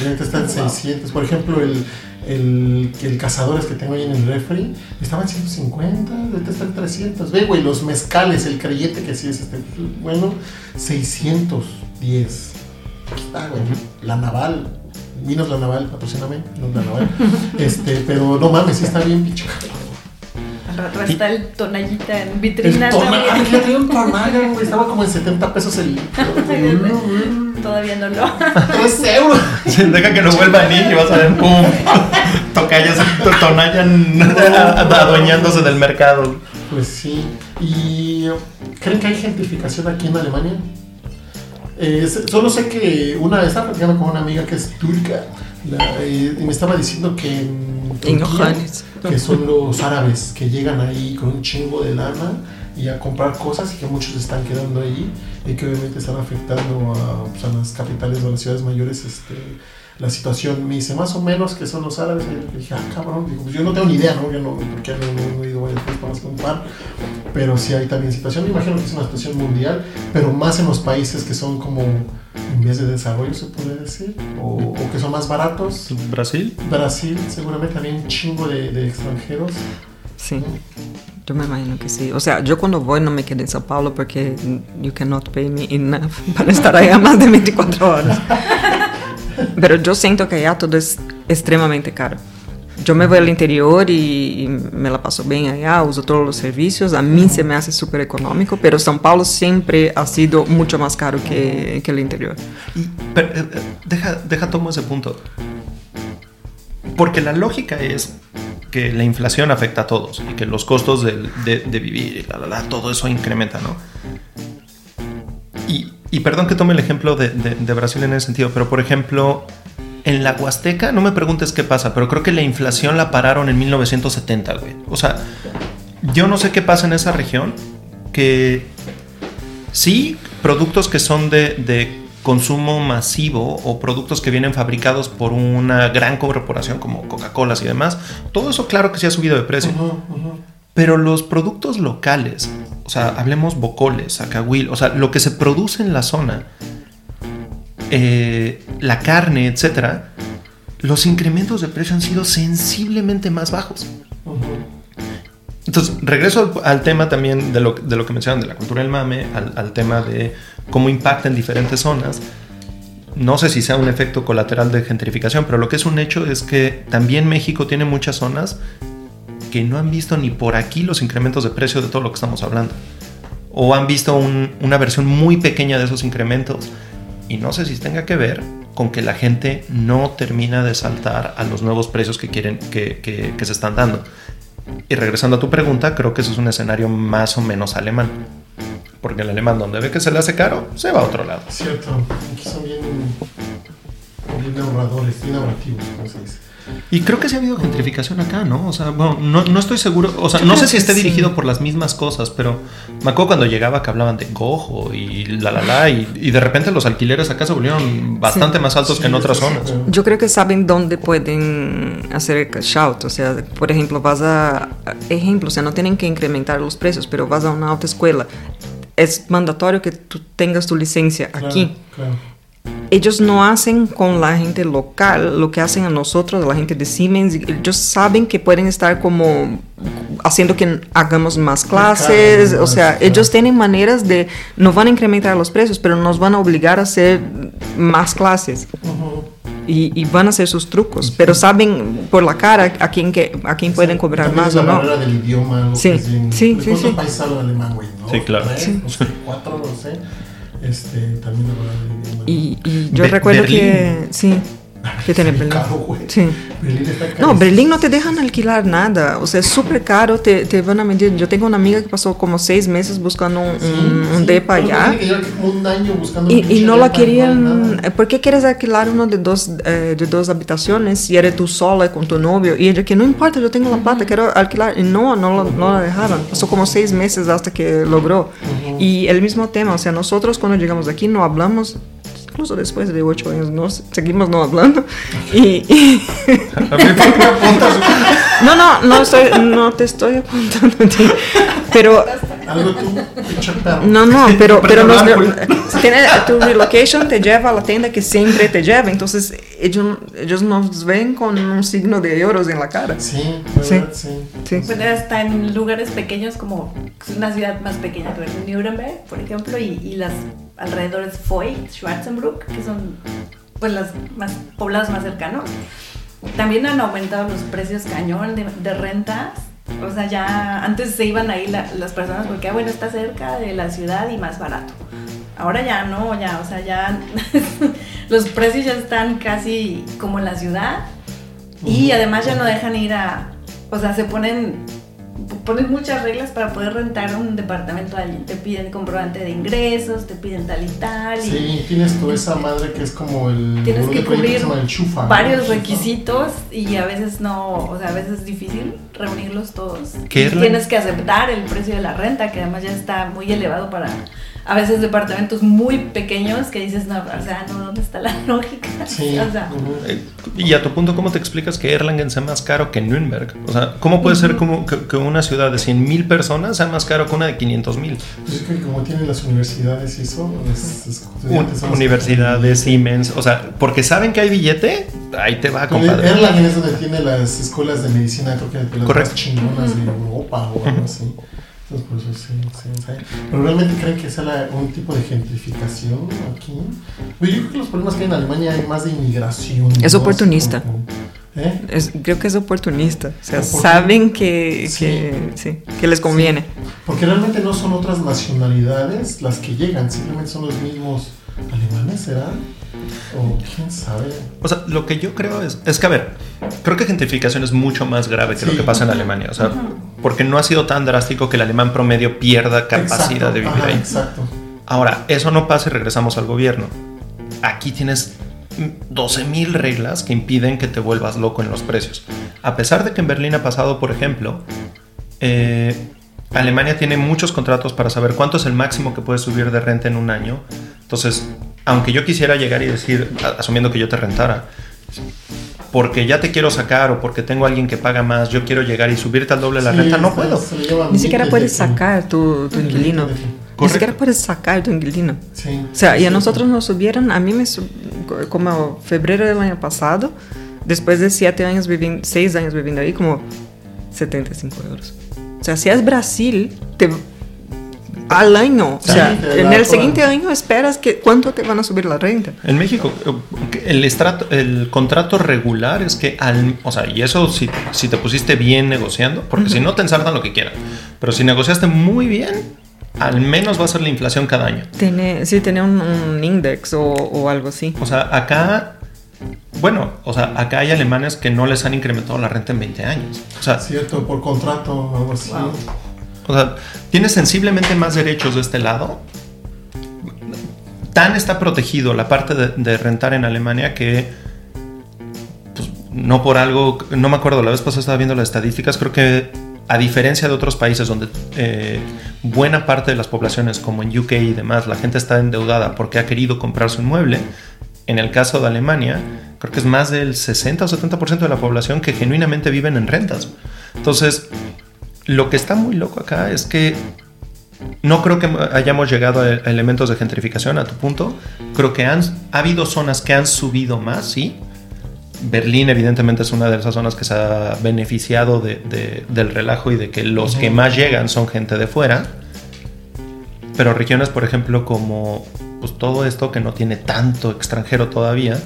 Y ahorita está en 600. Por ejemplo, el, el, el cazadores que tengo ahí en el refri estaba en 150, ahorita está en 300. Ve, güey, los mezcales, el creyente que sí es este, bueno, 610. Aquí está, güey. La naval. Vinos la naval, patrocíname. No la naval. [LAUGHS] Este, pero no mames, sí está bien pinche. Al rato está el tonallita en El vitrina un [LAUGHS] güey. Estaba como en 70 pesos el litro. Todavía no lo. [LAUGHS] 3 euros. Deja que lo vuelva a ir y vas a ver, pum. [LAUGHS] Tocayas, tonayan adueñándose del mercado. Pues sí. ¿Y creen que hay gentrificación aquí en Alemania? Eh, solo sé que una vez estaba platicando con una amiga que es turca la- eh, y me estaba diciendo que En Turquía, que son los árabes que llegan ahí con un chingo de lana y a comprar cosas y que muchos están quedando ahí y que obviamente están afectando a, pues, a las capitales o a las ciudades mayores este, la situación. Me dice más o menos que son los árabes. Y dije, ah, cabrón, Digo, pues yo no tengo ni idea, ¿no? Yo no, porque no, no, no he ido varias veces para más que un par, pero sí hay también situación. Me imagino que es una situación mundial, pero más en los países que son como en vías de desarrollo, se puede decir, o, o que son más baratos. ¿Brasil? Brasil, seguramente también un chingo de, de extranjeros. Sí. Yo me imagino que sí. O sea, yo cuando voy no me quedo en Sao Paulo porque you cannot pay me enough [LAUGHS] para estar allá más de 24 horas. [LAUGHS] Pero yo siento que allá todo es extremadamente caro. Yo me voy al interior y, y me la paso bien allá, uso todos los servicios. A mí se me hace súper económico, pero São Paulo siempre ha sido mucho más caro que, que el interior. Y, pero, eh, eh, deja, deja tomo ese punto. Porque la lógica es que la inflación afecta a todos y que los costos del- de, de vivir y la, la, la, todo eso incrementa, ¿no? Y, y perdón que tome el ejemplo de, de- de Brasil en ese sentido, pero por ejemplo, en la Huasteca, no me preguntes qué pasa, pero creo que la inflación la pararon en 1970, güey. O sea, yo no sé qué pasa en esa región, que sí, productos que son de, de consumo masivo o productos que vienen fabricados por una gran corporación como Coca-Cola y demás, todo eso claro que sí ha subido de precio. Pero los productos locales, o sea, hablemos bocoles, acahuil, o sea, lo que se produce en la zona, eh, la carne, etcétera, los incrementos de precio han sido sensiblemente más bajos. Entonces, regreso al, al tema también de lo, de lo que mencionan de la cultura del mame, al, al tema de cómo impacta en diferentes zonas. No sé si sea un efecto colateral de gentrificación, pero lo que es un hecho es que también México tiene muchas zonas que no han visto ni por aquí los incrementos de precio de todo lo que estamos hablando. O han visto un- una versión muy pequeña de esos incrementos. Y no sé si tenga que ver con que la gente no termina de saltar a los nuevos precios que quieren que, que- que se están dando. Y regresando a tu pregunta, creo que eso es un escenario más o menos alemán. Porque el alemán, donde ve que se le hace caro, se va a otro lado. Cierto, aquí son bien, bien ahorradores, bien ahorrativos, como se dice. Y creo que sí ha habido gentrificación acá, ¿no? O sea, bueno, no, no estoy seguro. O sea, Yo no sé si esté sí. dirigido por las mismas cosas, pero me acuerdo cuando llegaba que hablaban de gojo y la la la. Y, y de repente los alquileres acá se volvieron bastante más altos que en Sí, otras sí, sí, zonas. Yo creo que saben dónde pueden hacer cash out. O sea, por ejemplo, vas a. Ejemplo, o sea, no tienen que incrementar los precios, pero vas a una autoescuela. Es mandatorio que tú tengas tu licencia Claro, aquí. claro. Ellos no hacen con la gente local lo que hacen a nosotros, la gente de Siemens. Ellos saben que pueden estar como haciendo que hagamos más clases. Claro, O sea, claro. ellos tienen maneras de. No van a incrementar los precios, pero nos van a obligar a hacer más clases. Y, y van a hacer sus trucos, pero saben por la cara a quién, que, a quién pueden cobrar También más o la no. del idioma, Sí, sí, ¿De sí, sí. alemán, güey? ¿no? Sí, claro. Tres, Sí. no sé, cuatro, no sé. Este, también idioma. Y, y yo Be- recuerdo que sí, que tiene Berlín. caro, güey. Sí. Berlín está No. Berlín no te dejan alquilar nada, o sea, es súper caro, te, te van a medir. Yo tengo una amiga que pasó como seis meses buscando un, Sí, un- un sí, depa pero allá un año buscando un y, y no la depa, no querían. nada. ¿Por qué quieres alquilar uno de dos, eh, de dos habitaciones si eres tú sola con tu novio? Y ella que no importa, yo tengo la plata, quiero alquilar. Y no, no, no la dejaban. Pasó como seis meses hasta que logró. Y el mismo tema, o sea, nosotros cuando llegamos aquí no hablamos. Incluso después de ocho años no, seguimos no hablando. Y, y- A mí me apuntas. no, no, no, estoy, no te estoy apuntando a ti. Pero, no, no, pero, [LAUGHS] pero [LAUGHS] tiene, tu relocation te lleva a la tienda que siempre te lleva. Entonces, ellos, ellos nos ven con un signo de euros en la cara. Sí, Sí. ¿verdad? Sí. Sí. Pues hasta en lugares pequeños como es una ciudad más pequeña que Nuremberg, por ejemplo, y, y las alrededores Foy, Schwarzenbruck, que son pues las más poblados más cercanos, también han aumentado los precios cañón de, de rentas. O sea, ya antes se iban ahí la- las personas porque, ah, bueno, está cerca de la ciudad y más barato. Ahora ya no, ya, o sea, ya [LAUGHS] los precios ya están casi como en la ciudad y además ya no dejan ir a, o sea, se ponen, ponen muchas reglas para poder rentar un departamento allí. Te piden comprobante de ingresos, te piden tal y tal. y Sí, tienes tú esa madre que es como el. Tienes que cubrir el chufa, ¿no? varios requisitos y a veces no, o sea, a veces es difícil reunirlos todos. ¿Qué Tienes que aceptar el precio de la renta, que además ya está muy elevado para a veces departamentos muy pequeños que dices, no, o sea, no, ¿dónde está la [LAUGHS] lógica? Sí. o sea, Y a tu punto, ¿cómo te explicas que Erlangen sea más caro que Nürnberg? O sea, ¿cómo puede ser como que, que una ciudad de 100.000 personas sea más caro que una de 500.000? Pues es que como tienen las universidades y eso, son los que- Universidades, Siemens, o sea, porque saben que hay billete, ahí te va, compadre. Erlangen es donde tiene las escuelas de medicina, creo que las Correcto. más chingonas de Europa o algo así. Por eso sí, sí, sí. Pero realmente creen que sea la- un tipo de gentrificación aquí. Pero yo creo que los problemas que hay en Alemania hay más de inmigración. Es ¿no? oportunista. Como- ¿Eh? Es- creo que es oportunista. O sea, Oportun- saben que, Sí. que, sí, que les conviene. Porque realmente no son otras nacionalidades las que llegan, simplemente son los mismos alemanes, ¿será? O quién sabe. O sea, lo que yo creo es, es que, a ver, creo que gentrificación es mucho más grave que lo que pasa en Alemania. O sea, porque no ha sido tan drástico que el alemán promedio pierda capacidad Exacto, de vivir ajá, ahí. Exacto. Ahora, eso no pasa y regresamos al gobierno. Aquí tienes 12.000 reglas que impiden que te vuelvas loco en los precios. A pesar de que en Berlín ha pasado, por ejemplo, eh, Alemania tiene muchos contratos para saber cuánto es el máximo que puedes subir de renta en un año. Entonces, aunque yo quisiera llegar y decir, asumiendo que yo te rentara, porque ya te quiero sacar o porque tengo a alguien que paga más, yo quiero llegar y subirte al doble de la Sí, renta, no puedo. Ni siquiera puedes de- sacar tu, tu inquilino. de- Ni Correcto. siquiera puedes sacar tu inquilino. Sí. O sea, y a Sí, nosotros nos subieron, a mí me sub- como febrero del año pasado, después de siete años viviendo, seis años viviendo ahí, como 75 euros. O sea, si es Brasil, te, al año, Sí, o sea, en el siguiente año esperas que cuánto te van a subir la renta. En México, el, estrato- el contrato regular es que, al, o sea, y eso si, si te pusiste bien negociando, porque si no te ensartan lo que quieran, pero si negociaste muy bien, al menos va a ser la inflación cada año. Tiene, sí, tiene un, un index o, o algo así. O sea, acá bueno, o sea, acá hay alemanes que no les han incrementado la renta en 20 años. O sea, Cierto, por contrato o algo así. Wow. o sea, tiene sensiblemente más derechos de este lado. Tan está protegido la parte de, de rentar en Alemania que pues, no por algo, no me acuerdo, la vez pasada estaba viendo las estadísticas, creo que a diferencia de otros países donde eh, buena parte de las poblaciones, como en UK y demás, la gente está endeudada porque ha querido comprarse un mueble, en el caso de Alemania, creo que es más del 60 o 70% de la población que genuinamente viven en rentas. Entonces, lo que está muy loco acá es que no creo que hayamos llegado a elementos de gentrificación a tu punto. Creo que han, ha habido zonas que han subido más, sí. Berlín evidentemente es una de esas zonas que se ha beneficiado de- de- del relajo y de que los que más llegan son gente de fuera. Pero regiones, por ejemplo, como pues, todo esto que no tiene tanto extranjero todavía,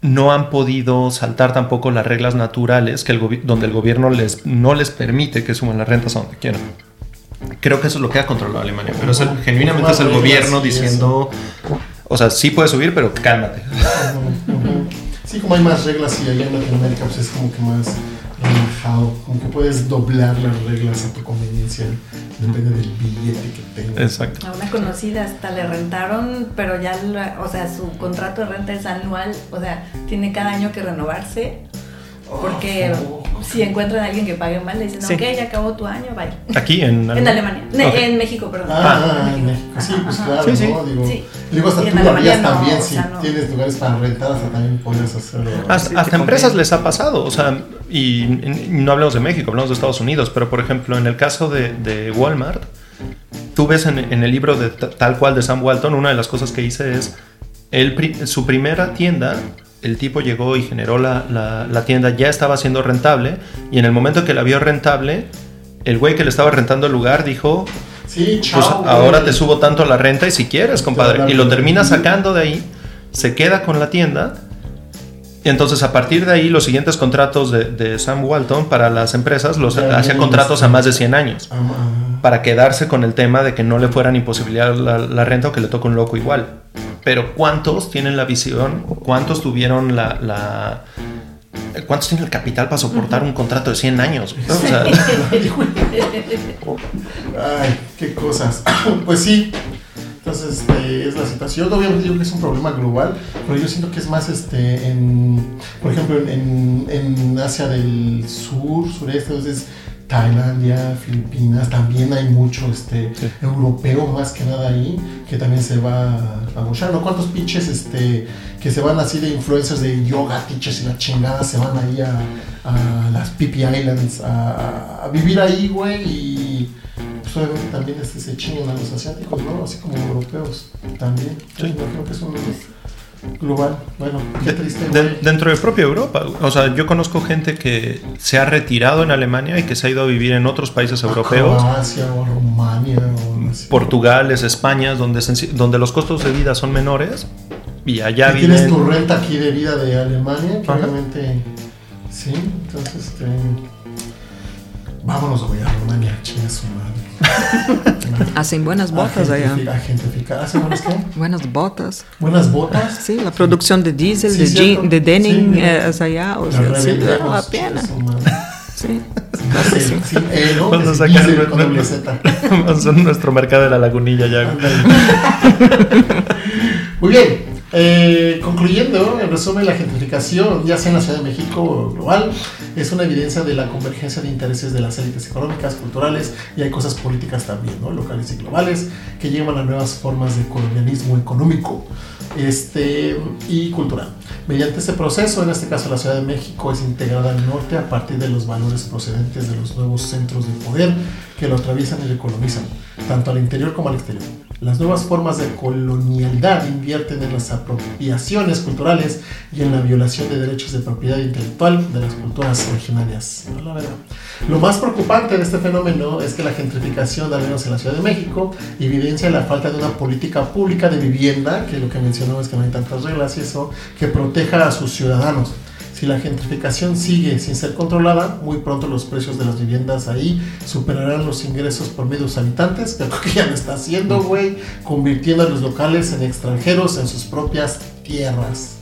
no han podido saltar tampoco las reglas naturales que el donde el gobierno les, no les permite que suban las rentas a donde quieran. Creo que eso es lo que ha controlado Alemania, pero es el- genuinamente es el gobierno diciendo, o sea, sí puede subir, pero cálmate. Sí, como hay más reglas y allá en Latinoamérica pues es como que más relajado, como que puedes doblar las reglas a tu conveniencia, depende del billete que tengas. Exacto. A una conocida hasta le rentaron, pero ya, la- o sea, su contrato de renta es anual, o sea, tiene cada año que renovarse. Porque Oh, si encuentran a alguien que pague mal, le dicen, Sí. ok, ya acabó tu año, bye. Aquí en, En Alemania, Ne- Ok. en México, perdón. Ah, En en México, sí, pues claro, Sí, sí. ¿no? Digo, Sí. digo, hasta tú lo harías no, también, o si sea, no. tienes lugares para rentar, hasta también podrías hacerlo. Hasta, hasta empresas les ha pasado, o sea, y, y no hablamos de México, hablamos de Estados Unidos, pero por ejemplo, en el caso de, de Walmart, tú ves en, en el libro de ta- tal cual de Sam Walton, una de las cosas que hice es, él pri- su primera tienda, el tipo llegó y generó la, la- la tienda, ya estaba siendo rentable, y en el momento que la vio rentable, el güey que le estaba rentando el lugar dijo, Sí, chao. pues güey. ahora te subo tanto la renta y si quieres, compadre. Y lo termina sacando de ahí, se queda con la tienda. Y entonces a partir de ahí los siguientes contratos de, de Sam Walton para las empresas los Ya, hacía contratos a más de 100 años. Ah, ah. Para quedarse con el tema de que no le fueran imposibilitar la, la renta o que le toque un loco igual. Pero ¿cuántos tienen la visión? ¿Cuántos tuvieron la... la- ¿Cuántos tienen el capital para soportar un contrato de 100 años? O sea, Ay, qué cosas. [COUGHS] pues sí. Entonces, este, es la situación. Obviamente digo que es un problema global, pero yo siento que es más, este, en, por ejemplo, en, en Asia del Sur, sureste, entonces Tailandia, Filipinas, también hay mucho, este, Sí. europeo más que nada ahí, que también se va a mochar, ¿no? ¿Cuántos pinches, este, que se van así de influencers de yoga, teachers y la chingada, se van ahí a, a las Pipi Islands a, a vivir ahí, güey, y pues obviamente también este, se chingan a los asiáticos, ¿no? Así como europeos también. Sí. Yo creo que es un global. Bueno, qué triste, De- dentro de propia Europa. O sea, yo conozco gente que se ha retirado en Alemania y que se ha ido a vivir en otros países europeos. Croacia o Rumania o. Portugal, España, donde, donde los costos de vida son menores. Y allá Y tienes viven. tu renta aquí de vida de Alemania, que obviamente sí, entonces este vámonos güey a Alemania, chinga su madre. [LAUGHS] Hacen buenas A botas allá. ¿Hacen buenas qué? Buenas botas. Buenas botas. Sí, la producción de diésel, Sí, de, jean- de denim Sí, eh, es allá. O La sea, sí, vale la pena. Sí. Sí, sí, eh, ¿no? Vamos a sacar nuestro mercado de la lagunilla ya. Muy bien. Eh, concluyendo, en resumen, la gentrificación, ya sea en la Ciudad de México o global, es una evidencia de la convergencia de intereses de las élites económicas, culturales y hay cosas políticas también, ¿no? locales y globales, que llevan a nuevas formas de colonialismo económico este, y cultural. Mediante este proceso, en este caso la Ciudad de México es integrada al norte a partir de los valores procedentes de los nuevos centros de poder que lo atraviesan y lo colonizan, tanto al interior como al exterior. Las nuevas formas de colonialidad invierten en las apropiaciones culturales y en la violación de derechos de propiedad intelectual de las culturas originarias. La verdad. Lo más preocupante de este fenómeno es que la gentrificación, al menos en la Ciudad de México, evidencia la falta de una política pública de vivienda, que lo que mencionó es que no hay tantas reglas y eso, que proteja a sus ciudadanos. Si la gentrificación sigue sin ser controlada, muy pronto los precios de las viviendas ahí superarán los ingresos por medios habitantes, que creo que ya lo está haciendo, güey, convirtiendo a los locales en extranjeros en sus propias tierras.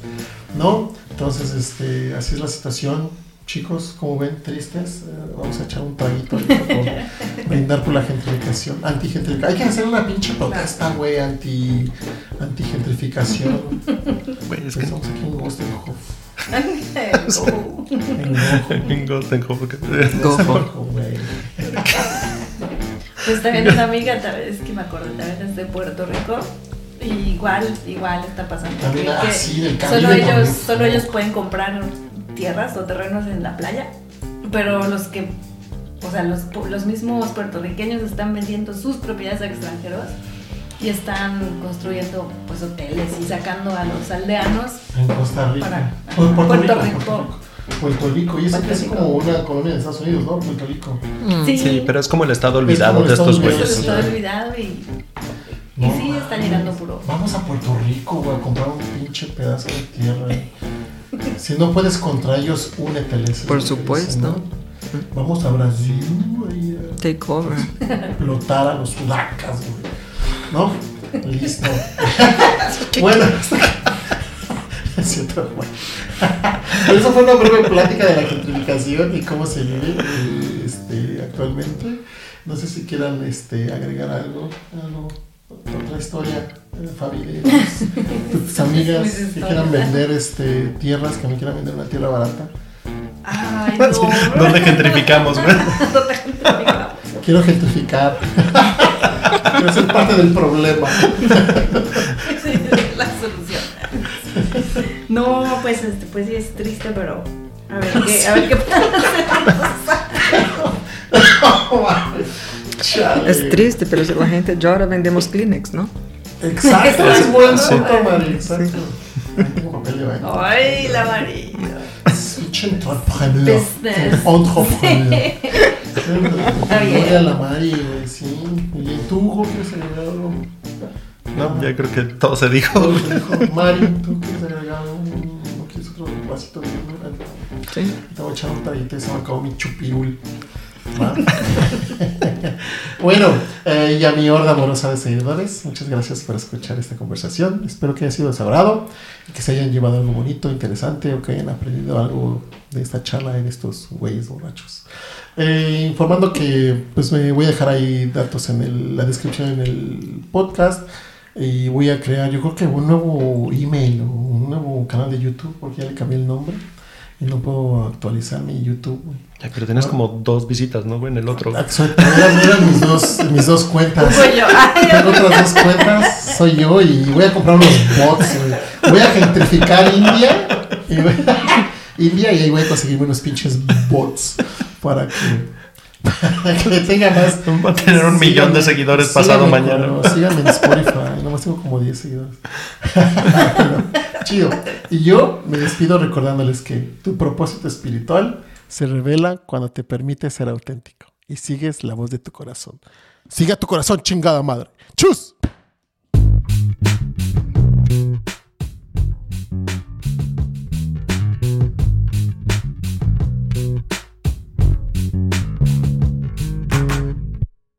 ¿no? Entonces, este, así es la situación. Chicos, como ven, tristes, eh, vamos a echar un traguito por [LAUGHS] brindar por la gentrificación, antigentrificación. Hay que hacer una pinche protesta, güey, anti, antigentrificación. Güey, es que Estamos aquí en Gostenhof. [LAUGHS] En Gojo. en Goldenhof. Gojo, güey. Pues también una amiga, tal vez que me acuerdo, también es de Puerto Rico. Y igual, igual está pasando. También, ah, sí, del solo ellos, por- solo ellos pueden comprar tierras o terrenos en la playa. Pero los que, o sea, los, los mismos puertorriqueños están vendiendo sus propiedades a extranjeros y están construyendo pues hoteles y sacando a los aldeanos En Costa Rica. Para- Puerto, Puerto Rico, Rico. Puerto Rico. Y eso que es como una colonia de Estados Unidos, ¿no? Puerto Rico. Sí, Sí, pero es como el estado Es olvidado el de estos estado güeyes. Eso olvidado. está olvidado y, y No sí está mames. llegando puro. Vamos a Puerto Rico, güey, a comprar un pinche pedazo de tierra. Si no puedes contra ellos, úneteles. Por es supuesto. dicen, ¿no? Vamos a Brasil, güey, a Take over. explotar a los sudacas, güey. ¿No? Listo. [LAUGHS] bueno, [LAUGHS] es cierto, güey. Pero Eso fue una breve plática de la gentrificación y cómo se vive este, actualmente. No sé si quieran este, agregar algo, algo, otra historia, eh, de tus, tus amigas [LAUGHS] que quieran vender este, tierras, que me quieran vender una tierra barata. Ay, no. ¿Dónde gentrificamos, güey? ¿Dónde gentrificamos? Quiero gentrificar. Quiero ser parte del problema. la solución. No, pues este, pues sí es triste, pero a ver qué, a ver qué pasa. Chale. Es triste, pero si la gente llora, vendemos Kleenex, ¿no? Exacto, es buen Sí. punto, Mari. Exacto. Ay, la María. Switch entrepreneur. Business. Entrepreneur. [LAUGHS] Está bien. Voy a la Mari, güey, sí. ¿Y tú, Hugo, quieres agregar algo? No, ya creo que todo se dijo. Todo se dijo. Mari, ¿tú quieres agregar algo? ¿No quieres otro vasito de vino? Sí. Te voy a echar un traguito y se me acabó mi chupirul. [LAUGHS] Bueno, eh, y a mi horda amorosa de seguidores, muchas gracias por escuchar esta conversación. Espero que haya sido de su agrado y que se hayan llevado algo bonito, interesante o que hayan aprendido algo de esta charla en estos güeyes borrachos. Eh, informando que pues me voy a dejar ahí datos en la descripción en el podcast y voy a crear yo creo que un nuevo email o un nuevo canal de YouTube porque ya le cambié el nombre y no puedo actualizar mi YouTube. güey. Ya, pero tienes como dos visitas, ¿no, güey? En el otro. Exacto, eran, mis, dos, mis dos cuentas. Soy yo. Ay, Tengo otras dos cuentas, soy yo y voy a comprar unos bots. güey. Voy a gentrificar India. Y voy a- India y ahí voy a conseguirme unos pinches bots para que, para [LAUGHS] que tenga más. [LAUGHS] Va a tener un millón de seguidores pasado síganme, mañana. no, [LAUGHS] síganme en Spotify, nomás tengo como 10 seguidores. Bueno, chido. Y yo me despido recordándoles que tu propósito espiritual se revela cuando te permites ser auténtico y sigues la voz de tu corazón. Siga tu corazón, chingada madre. ¡Chus!